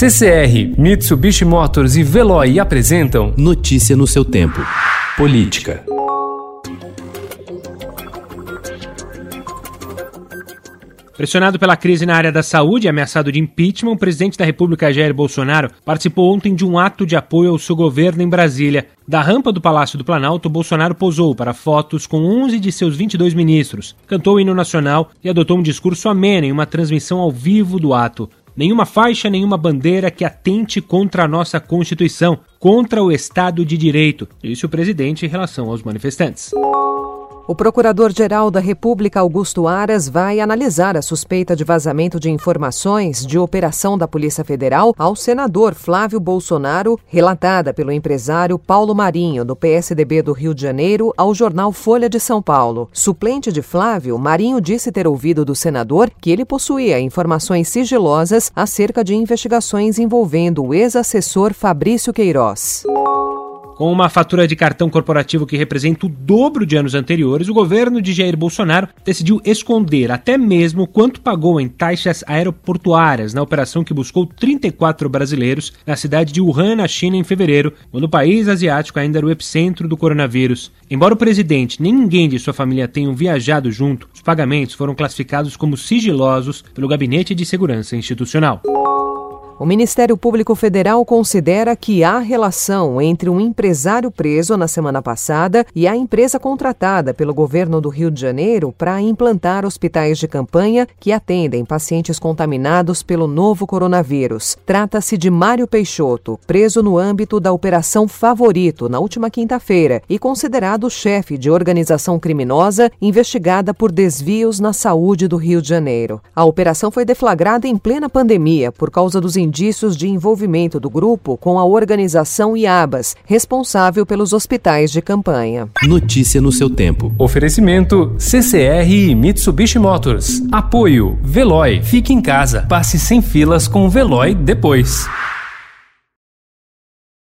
CCR, Mitsubishi Motors e Veloy apresentam Notícia no seu tempo. Política. Pressionado pela crise na área da saúde e ameaçado de impeachment, o presidente da República Jair Bolsonaro participou ontem de um ato de apoio ao seu governo em Brasília. Da rampa do Palácio do Planalto, Bolsonaro posou para fotos com 11 de seus 22 ministros, cantou o hino nacional e adotou um discurso ameno em uma transmissão ao vivo do ato. Nenhuma faixa, nenhuma bandeira que atente contra a nossa Constituição, contra o Estado de Direito, disse o presidente em relação aos manifestantes. O Procurador-Geral da República, Augusto Aras, vai analisar a suspeita de vazamento de informações de operação da Polícia Federal ao senador Flávio Bolsonaro, relatada pelo empresário Paulo Marinho, do PSDB do Rio de Janeiro, ao jornal Folha de São Paulo. Suplente de Flávio, Marinho disse ter ouvido do senador que ele possuía informações sigilosas acerca de investigações envolvendo o ex-assessor Fabrício Queiroz. Com uma fatura de cartão corporativo que representa o dobro de anos anteriores, o governo de Jair Bolsonaro decidiu esconder até mesmo quanto pagou em taxas aeroportuárias na operação que buscou 34 brasileiros na cidade de Wuhan, na China, em fevereiro, quando o país asiático ainda era o epicentro do coronavírus. Embora o presidente nem ninguém de sua família tenham viajado junto, os pagamentos foram classificados como sigilosos pelo Gabinete de Segurança Institucional. O Ministério Público Federal considera que há relação entre um empresário preso na semana passada e a empresa contratada pelo governo do Rio de Janeiro para implantar hospitais de campanha que atendem pacientes contaminados pelo novo coronavírus. Trata-se de Mário Peixoto, preso no âmbito da Operação Favorito na última quinta-feira e considerado chefe de organização criminosa investigada por desvios na saúde do Rio de Janeiro. A operação foi deflagrada em plena pandemia por causa dos indícios de envolvimento do grupo com a organização IABAS, responsável pelos hospitais de campanha. Notícia no seu tempo. Oferecimento CCR e Mitsubishi Motors. Apoio Veloy. Fique em casa. Passe sem filas com o Veloy depois.